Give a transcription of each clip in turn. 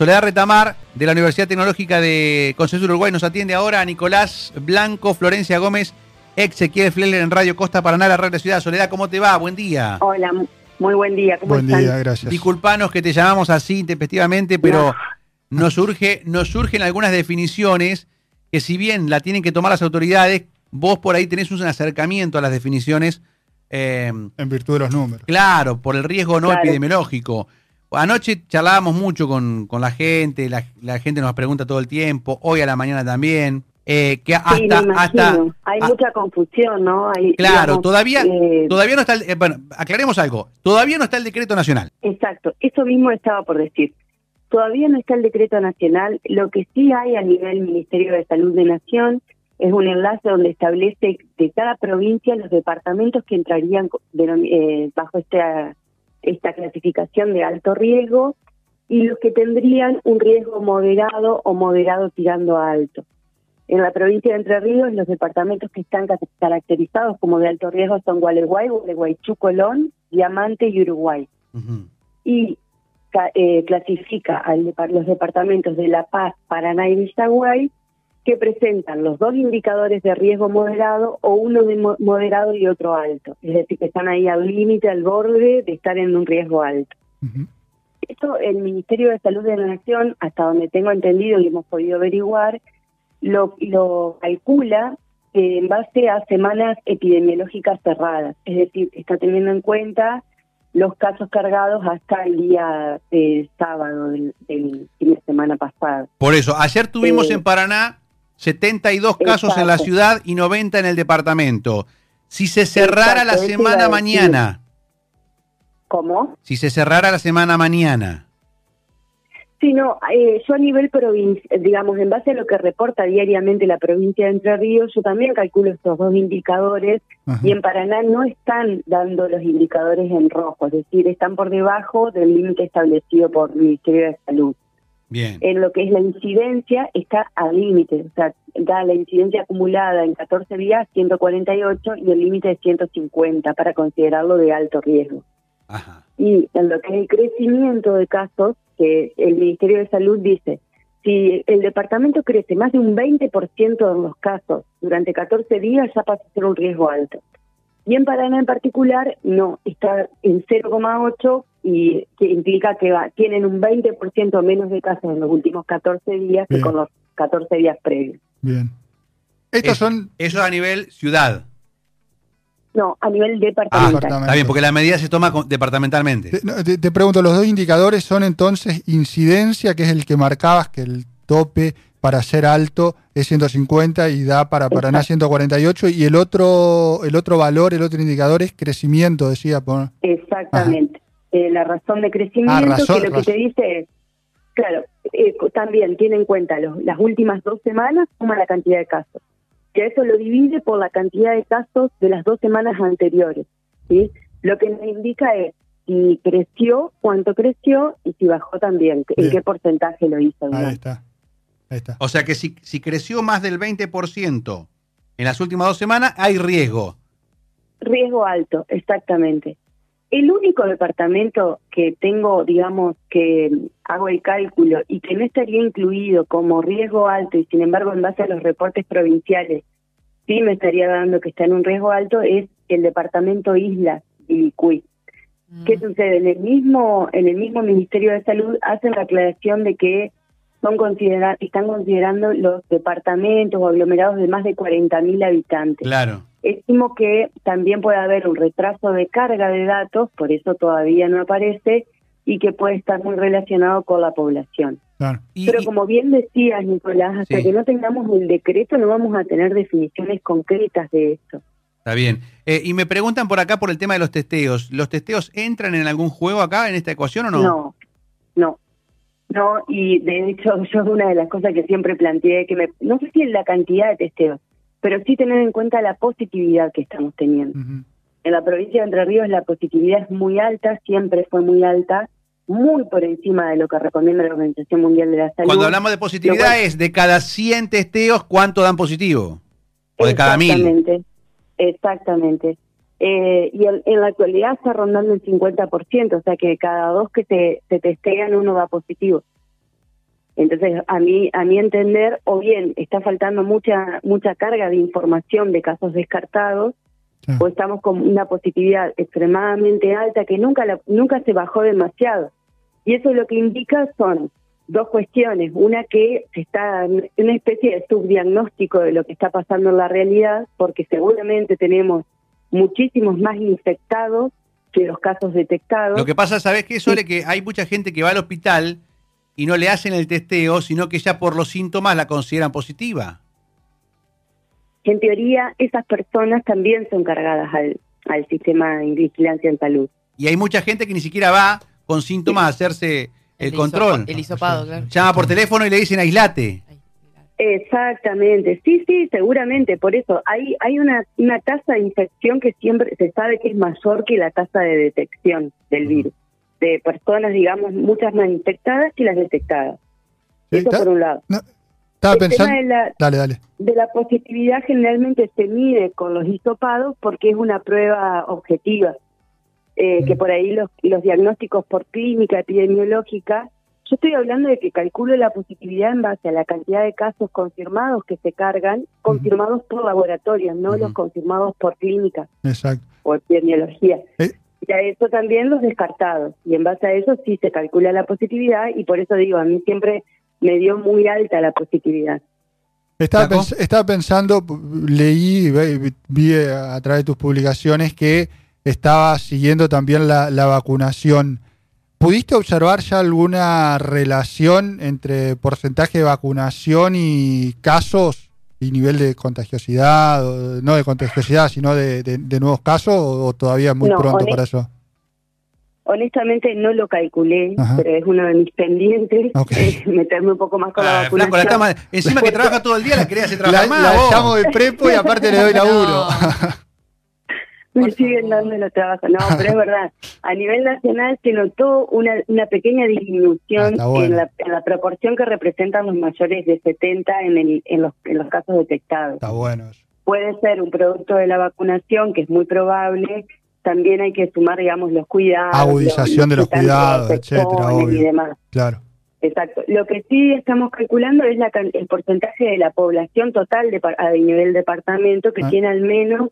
Soledad Retamar, de la Universidad Tecnológica de Consenso Uruguay, nos atiende ahora a Nicolás Blanco, Florencia Gómez, Ezequiel Fleller en Radio Costa Paraná, la Radio Ciudad. Soledad, ¿cómo te va? Buen día. Hola, muy buen día. ¿Cómo Buen están? día, gracias. Disculpanos que te llamamos así intempestivamente, pero nos, surge, nos surgen algunas definiciones que si bien la tienen que tomar las autoridades, vos por ahí tenés un acercamiento a las definiciones, eh, En virtud de los números. claro, por el riesgo no Claro. epidemiológico. Anoche charlábamos mucho con, con la gente, la, la gente nos pregunta todo el tiempo, hoy a la mañana también, eh, que hasta, sí, me imagino. hasta, Hay mucha confusión, ¿no? Hay, Claro, digamos, todavía, eh, todavía no está, el- eh, bueno, aclaremos algo, todavía no está el decreto nacional. Exacto, eso mismo estaba por decir. Todavía no está el decreto nacional. Lo que sí hay a nivel Ministerio de Salud de Nación es un enlace donde establece de cada provincia los departamentos que entrarían denom- eh, bajo esta, esta clasificación de alto riesgo y los que tendrían un riesgo moderado o moderado tirando a alto. En la provincia de Entre Ríos, los departamentos que están ca- caracterizados como de alto riesgo son Gualeguay, Gualeguaychú, Colón, Diamante y Uruguay y eh, clasifica depar- los departamentos de La Paz, Paraná y Villaguay que presentan los dos indicadores de riesgo moderado o uno de mo- moderado y otro alto. Es decir, que están ahí al límite, al borde de estar en un riesgo alto. Ujú. Esto el Ministerio de Salud de la Nación, hasta donde tengo entendido y hemos podido averiguar, lo, lo calcula en base a semanas epidemiológicas cerradas. Es decir, está teniendo en cuenta los casos cargados hasta el día eh, sábado del, del fin de semana pasado. Por eso, ayer tuvimos Eh, en Paraná 72 casos en la ciudad y 90 en el departamento. Si se cerrara Exacto, la semana mañana, ¿Cómo? si se cerrara la semana mañana, Sí, no, eh, yo a nivel provincia, digamos, en base a lo que reporta diariamente la provincia de Entre Ríos, yo también calculo estos dos indicadores Ajá. y en Paraná no están dando los indicadores en rojo, es decir, están por debajo del límite establecido por el Ministerio de Salud. Bien. En lo que es la incidencia, está al límite, o sea, da la incidencia acumulada en 14 días 148 y el límite es 150 para considerarlo de alto riesgo. Ajá. Y en lo que es el crecimiento de casos, que el Ministerio de Salud dice, si el departamento crece más de un 20% de los casos durante 14 días, ya pasa a ser un riesgo alto. Y en Paraná en particular, no, está en 0,8 y que implica que va, tienen un 20% menos de casos en los últimos 14 días que con los 14 días previos. Bien. Estos Eso- son. Eso a nivel ciudad. No, a nivel Ah, departamental. departamento. está bien, porque la medida se toma departamentalmente. Te, no, te- te pregunto, los dos indicadores son entonces incidencia, que es el que marcabas, que el tope para ser alto es 150 y da para Paraná 148, y el otro, el otro valor, el otro indicador es crecimiento, decía. por- Exactamente. Eh, la razón de crecimiento, Ah, razón, que lo que razón. te dice es, claro, eh, también tiene en cuenta los- las últimas dos semanas, suma la cantidad de casos. Que eso lo divide por la cantidad de casos de las dos semanas anteriores. ¿sí? Lo que nos indica es si creció, cuánto creció y si bajó también, en qué porcentaje lo hizo. Ahí digamos. está. Ahí está. O sea que si, si creció más del 20% en las últimas dos semanas, hay riesgo. Riesgo alto, exactamente. El único departamento que tengo, digamos, que hago el cálculo y que no estaría incluido como riesgo alto y sin embargo en base a los reportes provinciales sí me estaría dando que está en un riesgo alto es el departamento Isla Ilicuy. ¿Qué sucede? En el mismo en el mismo Ministerio de Salud hacen la aclaración de que son considera están considerando los departamentos o aglomerados de más de 40.000 habitantes. Claro. Estimo que también puede haber un retraso de carga de datos, por eso todavía no aparece, y que puede estar muy relacionado con la población. Claro. Y- Pero como bien decías, Nicolás, hasta Sí. que no tengamos el decreto no vamos a tener definiciones concretas de esto. Está bien. Eh, y me preguntan por acá por el tema de los testeos. ¿Los testeos entran en algún juego acá en esta ecuación o no? No, no. No, y de hecho yo una de las cosas que siempre planteé, que me, no sé si es la cantidad de testeos, pero sí tener en cuenta la positividad que estamos teniendo. En la provincia de Entre Ríos la positividad es muy alta, siempre fue muy alta, muy por encima de lo que recomienda la Organización Mundial de la Salud. Cuando hablamos de positividad cual- es de cada 100 testeos, ¿cuánto dan positivo? O de cada mil. Exactamente, exactamente. Eh, y en, en la actualidad está rondando el 50%, o sea que cada dos que te, te testean uno va positivo. Entonces, a mí, a mi entender, o bien está faltando mucha, mucha carga de información de casos descartados, Sí. o estamos con una positividad extremadamente alta que nunca, la- nunca se bajó demasiado. Y eso lo que indica son dos cuestiones. Una que se está en una especie de subdiagnóstico de lo que está pasando en la realidad, porque seguramente tenemos muchísimos más infectados que los casos detectados. Lo que pasa, ¿sabes qué, Sole? Que hay mucha gente que va al hospital y no le hacen el testeo, sino que ya por los síntomas la consideran positiva. En teoría, esas personas también son cargadas al, al sistema de vigilancia en salud. Y hay mucha gente que ni siquiera va con síntomas a hacerse el, hisopo- control. El hisopado, claro. Llama por teléfono y le dicen aislate. Exactamente, sí, sí, seguramente. Por eso hay hay una, una tasa de infección que siempre se sabe que es mayor que la tasa de detección del virus. De personas, digamos, muchas más infectadas que las detectadas. Sí, Eso por un lado. no, estaba El pensando. tema de la, Dale, dale. de la positividad generalmente se mide con los hisopados porque es una prueba objetiva. Eh, Que Mm. por ahí los, los diagnósticos por clínica epidemiológica, yo estoy hablando de que calculo la positividad en base a la cantidad de casos confirmados que se cargan, confirmados por laboratorio, no los confirmados por clínica Exacto. o epidemiología. Eh. A eso también los descartados. Y en base a eso sí se calcula la positividad y por eso digo, a mí siempre me dio muy alta la positividad. Estaba, pens- estaba pensando, leí, vi a través de tus publicaciones que estaba siguiendo también la, la vacunación. ¿Pudiste observar ya alguna relación entre porcentaje de vacunación y casos y nivel de contagiosidad, o- no de contagiosidad, sino de, de- de nuevos casos, o, o todavía muy No, pronto para eso? Honestamente no lo calculé, Ajá. pero es uno de mis pendientes, eh, meterme un poco más con la Ah, flaco, la vacunación. Encima que trabaja todo el día, la quería hacer La, trabajar más. la vos. llamo de prepo y aparte le doy laburo. Me siguen dando los trabajos. No, pero es verdad. A nivel nacional se notó una, una pequeña Ah, disminución bueno. en, la, en la proporción que representan los mayores de 70 en, el, en, los, en los casos detectados. Está bueno. Puede ser un producto de la vacunación, que es muy probable. También hay que sumar, digamos, los cuidados. Agudización de los cuidados, etcétera, obvio. Y demás. Claro. Exacto. Lo que sí estamos calculando es la, el porcentaje de la población total de, a nivel departamento que Ah. tiene al menos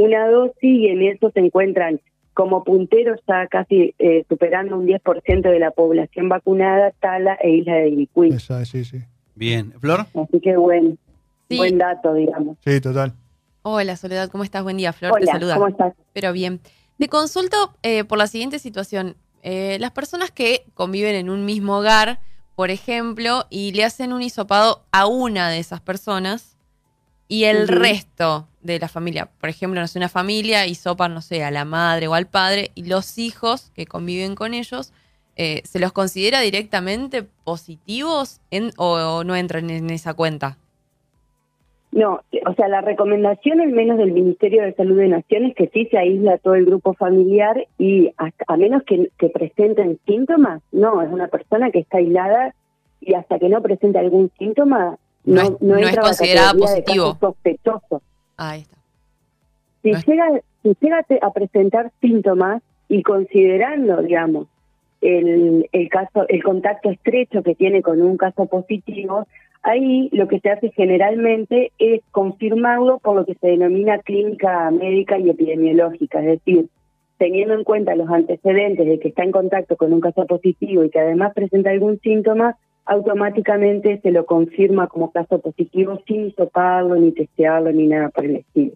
una dosis y en eso se encuentran como punteros ya casi eh, superando un 10% de la población vacunada, Tala e Isla de Ibicuí. Esa, sí, sí. Bien. ¿Flor? Así que buen, Sí. buen dato, digamos. Sí, total. Hola, Soledad, ¿cómo estás? Buen día, Flor, te Hola, saluda. ¿cómo estás? Pero bien. Te consulto eh, por la siguiente situación. Eh, las personas que conviven en un mismo hogar, por ejemplo, y le hacen un hisopado a una de esas personas y el resto de la familia, por ejemplo, no sé, una familia hisopan, no sé, a la madre o al padre y los hijos que conviven con ellos, eh, ¿se los considera directamente positivos en- o, o no entran en esa cuenta? No, o sea, la recomendación al menos del Ministerio de Salud de Naciones es que sí se aísla todo el grupo familiar y hasta- a menos que, que presenten síntomas, no, es una persona que está aislada y hasta que no presente algún síntoma No no, es- no, no es entra la considerada positivo. sospechoso. Ahí está. Si No es- llega, si llega a presentar síntomas y considerando, digamos, el, el caso, el contacto estrecho que tiene con un caso positivo, ahí lo que se hace generalmente es confirmarlo por lo que se denomina clínica médica y epidemiológica, es decir, teniendo en cuenta los antecedentes de que está en contacto con un caso positivo y que además presenta algún síntoma, automáticamente se lo confirma como caso positivo sin hisoparlo, ni testearlo, ni nada por el estilo.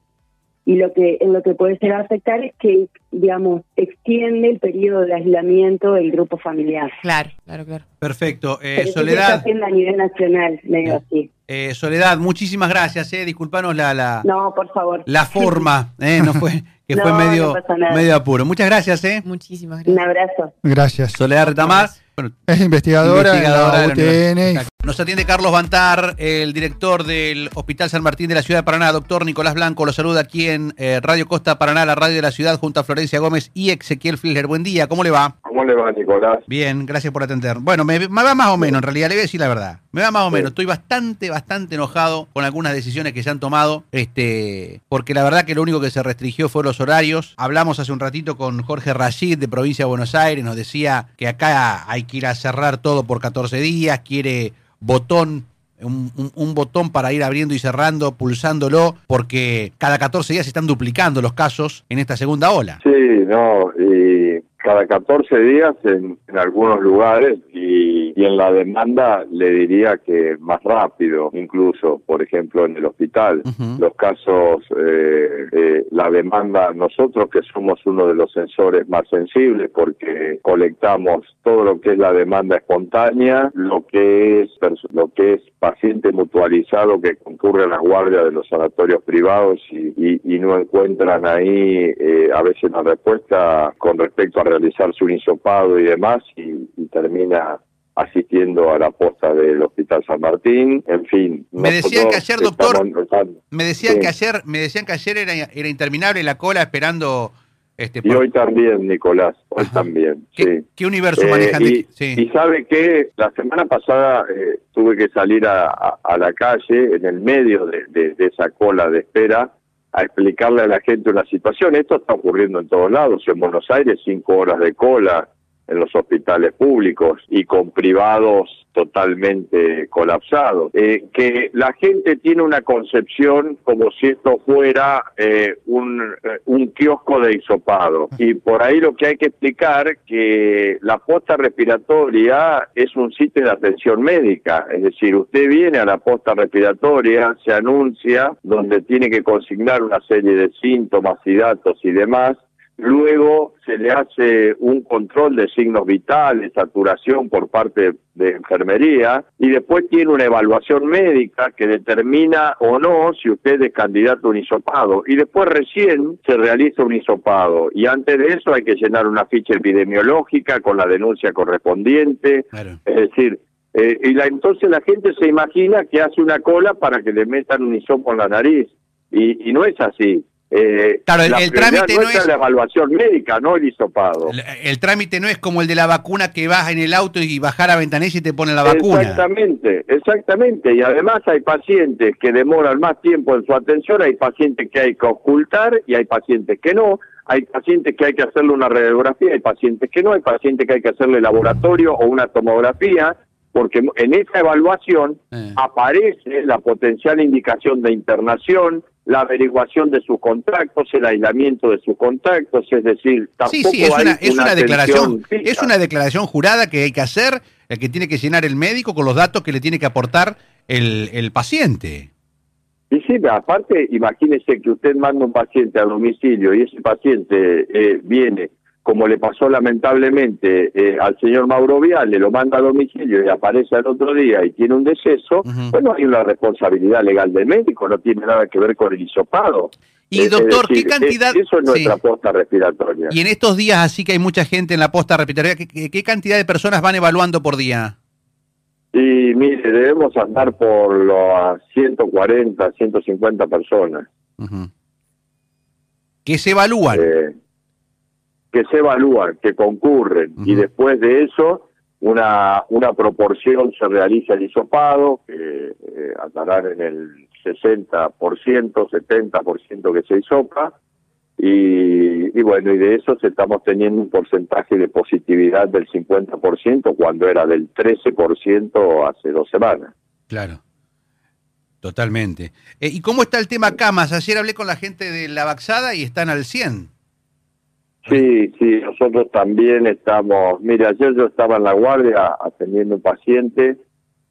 Y lo que en lo que puede a afectar es que, digamos, extiende el periodo de aislamiento del grupo familiar. Claro, claro, claro. Perfecto. Eh, Soledad, a nivel nacional, medio así. eh, Soledad, muchísimas gracias. Eh. Disculpanos la, la, No, por favor. la forma, eh, no fue, que fue medio, no medio apuro. Muchas gracias. Eh. Muchísimas Un gracias. abrazo. Gracias. Soledad Retamar. Bueno, Es investigadora, investigadora de la UTN. Nos atiende Carlos Bantar, el director del Hospital San Martín de la Ciudad de Paraná. Doctor Nicolás Blanco lo saluda aquí en eh, Radio Costa Paraná, la radio de la ciudad, junto a Florencia Gómez y Ezequiel Flisler. Buen día, ¿cómo le va? ¿Cómo le va, Nicolás? Bien, gracias por atender. Bueno, me, me va más o menos, en realidad, le voy a decir la verdad. Me va más o menos. Estoy bastante, bastante enojado con algunas decisiones que se han tomado, este, porque la verdad que lo único que se restringió fue los horarios. Hablamos hace un ratito con Jorge Rashid de Provincia de Buenos Aires, nos decía que acá hay que ir a cerrar todo por 14 días, quiere botón un, un- un botón para ir abriendo y cerrando, pulsándolo, porque cada 14 días se están duplicando los casos en esta segunda ola. Sí, no, y cada 14 días en, en algunos lugares y, y en la demanda le diría que más rápido, incluso, por ejemplo, en el hospital. Los casos, eh, eh, la demanda, nosotros que somos uno de los sensores más sensibles porque colectamos todo lo que es la demanda espontánea, lo que es lo que es paciente mutualizado que concurre a las guardias de los sanatorios privados y, y- y no encuentran ahí eh, a veces la respuesta con respecto a realizarse un hisopado y demás y, y termina asistiendo a la posta del Hospital San Martín, en fin. Me decían que ayer, doctor, Me decían Sí. que ayer, me decían que ayer era, era interminable la cola esperando este Y hoy también, Nicolás, hoy Ajá. también, ¿Qué, sí. qué universo Eh, manejan y, sí. y sabe que la semana pasada eh, tuve que salir a, a- a la calle en el medio de, de- de esa cola de espera a explicarle a la gente una situación. Esto está ocurriendo en todos lados. En Buenos Aires, cinco horas de cola en los hospitales públicos y con privados totalmente colapsados. Eh, que la gente tiene una concepción como si esto fuera eh, un, eh, un kiosco de hisopado. Y por ahí lo que hay que explicar que la posta respiratoria es un sitio de atención médica. Es decir, usted viene a la posta respiratoria, se anuncia, donde tiene que consignar una serie de síntomas y datos y demás, Luego se le hace un control de signos vitales, saturación por parte de enfermería y después tiene una evaluación médica que determina o no si usted es candidato a un hisopado y después recién se realiza un hisopado y antes de eso hay que llenar una ficha epidemiológica con la denuncia correspondiente, Claro. es decir, eh, y la, entonces la gente se imagina que hace una cola para que le metan un hisopo en la nariz y, y no es así. Eh, Claro, el- trámite no es- la evaluación médica, no el hisopado. El, el trámite no es como el de la vacuna que vas en el auto y bajar a ventanilla y te ponen la vacuna. Exactamente, exactamente. Y además hay pacientes que demoran más tiempo en su atención, hay pacientes que hay que ocultar y hay pacientes que no. Hay pacientes que hay que hacerle una radiografía, hay pacientes que no, hay pacientes que hay que hacerle laboratorio o una tomografía, porque en esa evaluación Eh. aparece la potencial indicación de internación, la averiguación de sus contactos, el aislamiento de sus contactos, es decir, tampoco Sí, sí, es hay una, es una atención declaración, fija. es una declaración jurada que hay que hacer, el que tiene que llenar el médico con los datos que le tiene que aportar el, el paciente. Y sí, aparte, imagínese que usted manda un paciente a domicilio y ese paciente eh, viene, como le pasó lamentablemente eh, al señor Mauro Viale, lo manda a domicilio y aparece al otro día y tiene un deceso, bueno, hay una responsabilidad legal del médico, no tiene nada que ver con el hisopado. Y Es- es doctor, decir, ¿qué cantidad? es- eso es nuestra sí. posta respiratoria. Y en estos días así que hay mucha gente en la posta respiratoria, ¿qué, qué- qué cantidad de personas van evaluando por día? Y mire, debemos andar por las 140, 150 personas. Ujú. Que se evalúan. eh, que se evalúan, que concurren, y después de eso una, una proporción se realiza el hisopado, que eh, andarán en el 60%, 70% que se hisopa, y, y bueno, y de eso estamos teniendo un porcentaje de positividad del 50% cuando era del 13% hace dos semanas. Claro. Totalmente. Eh, ¿Y cómo está el tema camas? Ayer hablé con la gente de la Baxada y están al 100. Sí, sí, nosotros también estamos. Mire, ayer yo estaba en la guardia atendiendo un paciente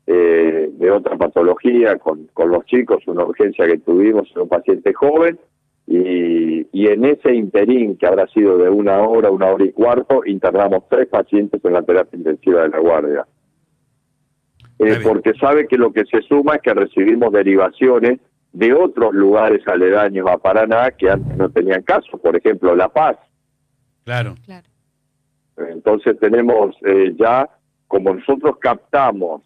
eh, de otra patología con, con los chicos, una urgencia que tuvimos, un paciente joven, y, y en ese interín, que habrá sido de una hora, una hora y cuarto, internamos tres pacientes en la terapia intensiva de la guardia. Eh, porque sabe que lo que se suma es que recibimos derivaciones de otros lugares aledaños a Paraná que antes no tenían caso, por ejemplo, La Paz. Claro. Claro. Entonces tenemos eh, ya, como nosotros captamos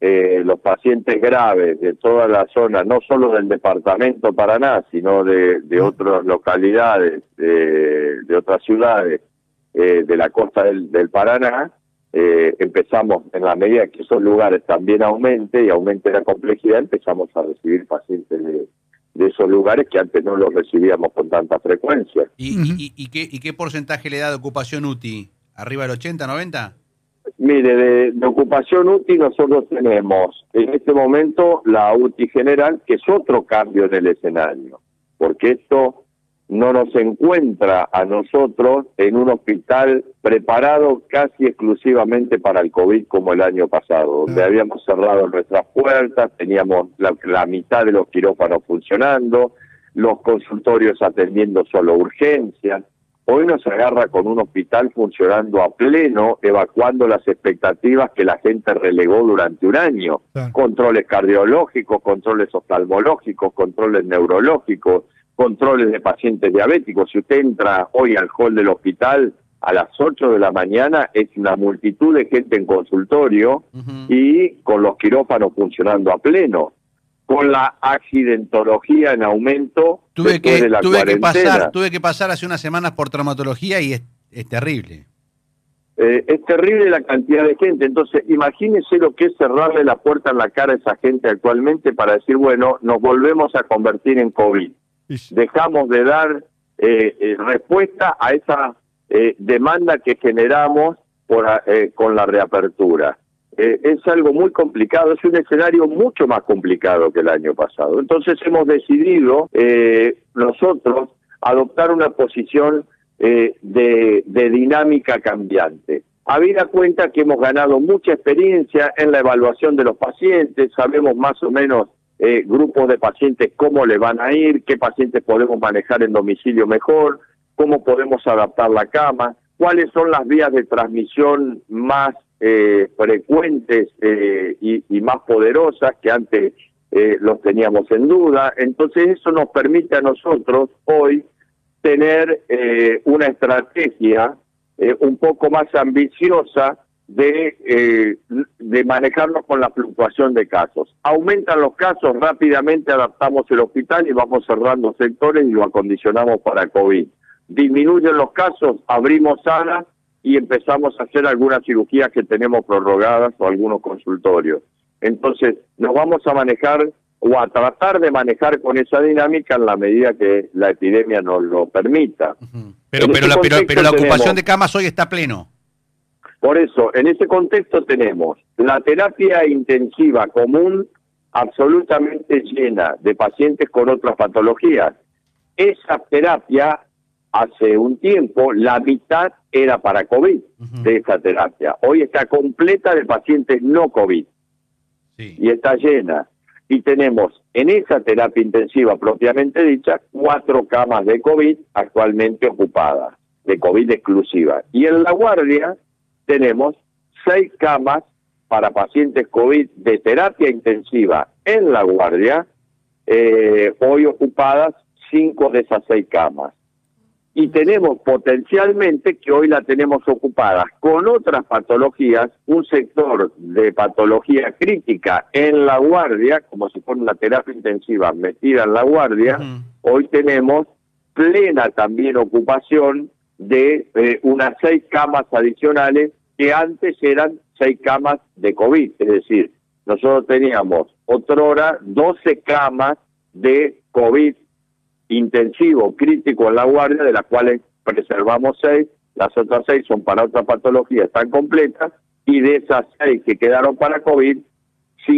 eh, los pacientes graves de toda la zona, no solo del departamento Paraná, sino de, de otras localidades, de, de otras ciudades eh, de la costa del, del Paraná, eh, empezamos, en la medida que esos lugares también aumente y aumente la complejidad, empezamos a recibir pacientes de, de esos lugares que antes no los recibíamos con tanta frecuencia. ¿Y, y- y- y qué, y qué porcentaje le da de ocupación UTI? ¿Arriba del 80, 90? Mire, de, de, ocupación UTI nosotros tenemos en este momento la UTI general, que es otro cambio del escenario, porque esto no nos encuentra a nosotros en un hospital preparado casi exclusivamente para el COVID como el año pasado, donde habíamos cerrado nuestras puertas, teníamos la, la mitad de los quirófanos funcionando, los consultorios atendiendo solo urgencias. Hoy nos agarra con un hospital funcionando a pleno, evacuando las expectativas que la gente relegó durante un año. Controles cardiológicos, controles oftalmológicos, controles neurológicos, controles de pacientes diabéticos. Si usted entra hoy al hall del hospital a las 8 de la mañana, es una multitud de gente en consultorio y con los quirófanos funcionando a pleno, con la accidentología en aumento Tuve que, de la tuve, que cuarentena. pasar, tuve que pasar hace unas semanas por traumatología y es, es terrible. Eh, es terrible la cantidad de gente. Entonces, imagínese lo que es cerrarle la puerta en la cara a esa gente actualmente para decir, bueno, nos volvemos a convertir en COVID. Dejamos de dar eh, eh, respuesta a esa eh, demanda que generamos por, a- eh, con la reapertura. Eh, es algo muy complicado, es un escenario mucho más complicado que el año pasado. Entonces hemos decidido eh, nosotros adoptar una posición de, de dinámica cambiante. Habida cuenta que hemos ganado mucha experiencia en la evaluación de los pacientes, sabemos más o menos eh, grupos de pacientes cómo le van a ir, qué pacientes podemos manejar en domicilio mejor, cómo podemos adaptar la cama, cuáles son las vías de transmisión más eh, frecuentes eh, y, y más poderosas que antes eh, los teníamos en duda. Entonces eso nos permite a nosotros hoy tener eh, una estrategia eh, un poco más ambiciosa de, eh, de manejarnos con la fluctuación de casos. Aumentan los casos, rápidamente adaptamos el hospital y vamos cerrando sectores y lo acondicionamos para COVID. Disminuyen los casos, abrimos salas y empezamos a hacer algunas cirugías que tenemos prorrogadas o algunos consultorios. Entonces, nos vamos a manejar o a tratar de manejar con esa dinámica en la medida que la epidemia nos lo permita. Pero, En pero, la, pero, pero la ocupación tenemos- de camas hoy está pleno. Por eso, en ese contexto tenemos la terapia intensiva común absolutamente llena de pacientes con otras patologías. Esa terapia, hace un tiempo, la mitad era para COVID de esa terapia. Hoy está completa de pacientes no COVID Sí. y está llena. Y tenemos en esa terapia intensiva propiamente dicha cuatro camas de COVID actualmente ocupadas, de COVID exclusiva. Y en la guardia tenemos seis camas para pacientes COVID de terapia intensiva en la guardia, eh, hoy ocupadas cinco de esas seis camas. Y tenemos potencialmente, que hoy la tenemos ocupada con otras patologías, un sector de patología crítica en la guardia, como si fuera una terapia intensiva metida en la guardia, hoy tenemos plena también ocupación de eh, unas seis camas adicionales que antes eran seis camas de COVID. Es decir, nosotros teníamos otrora 12 camas de COVID intensivo crítico en la guardia, de las cuales preservamos seis, las otras seis son para otra patología, están completas, y de esas seis que quedaron para COVID, cinco